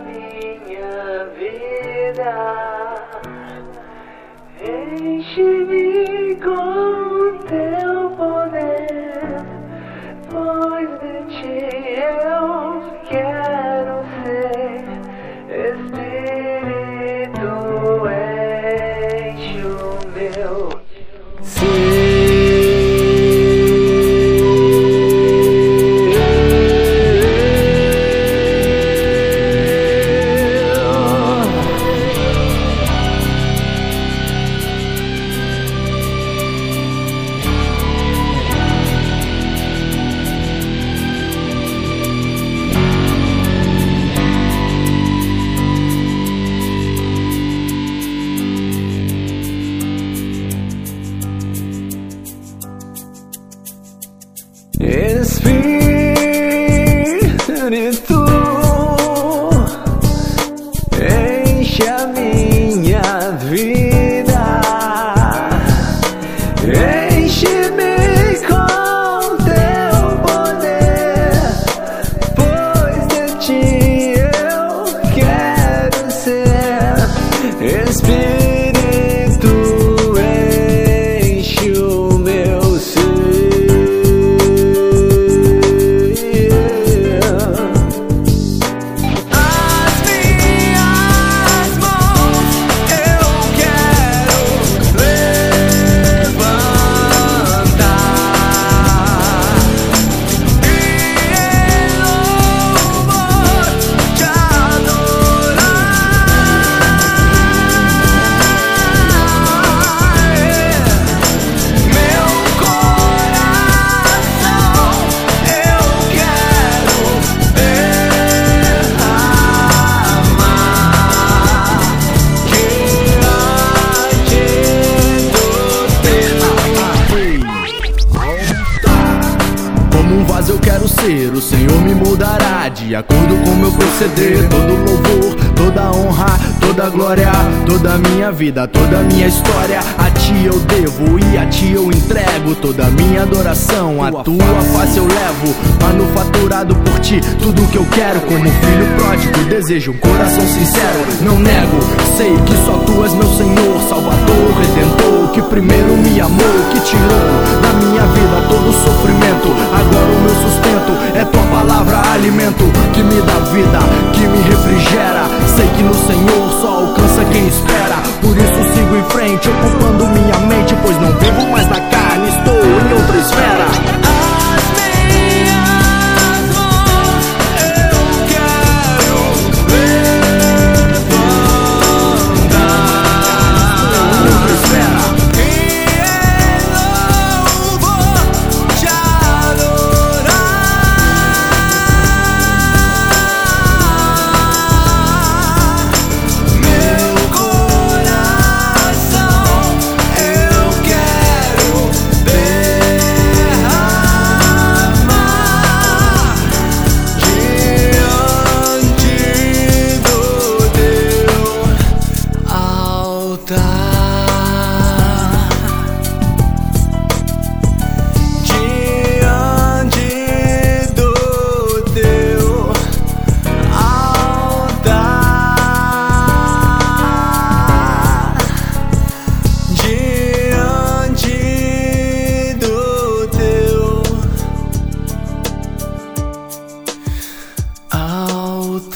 minha vida. Enche-me It's. O Senhor me mudará de acordo com meu proceder. Todo louvor, toda honra, toda glória, toda a minha vida, toda a minha história. A ti eu devo e a ti eu entrego toda a minha adoração. A tua face eu levo, manufaturado por ti. Tudo que eu quero, como filho pródigo, desejo um coração sincero. Não nego, sei que só tu és meu Senhor, Salvador, Redentor, que primeiro me amou, que tirou da minha vida todo o sofrimento.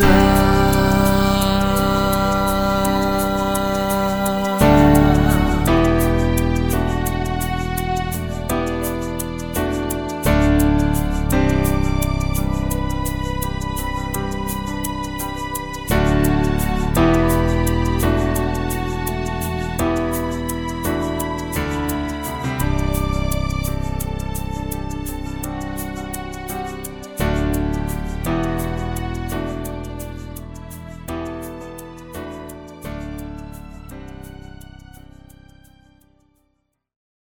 está.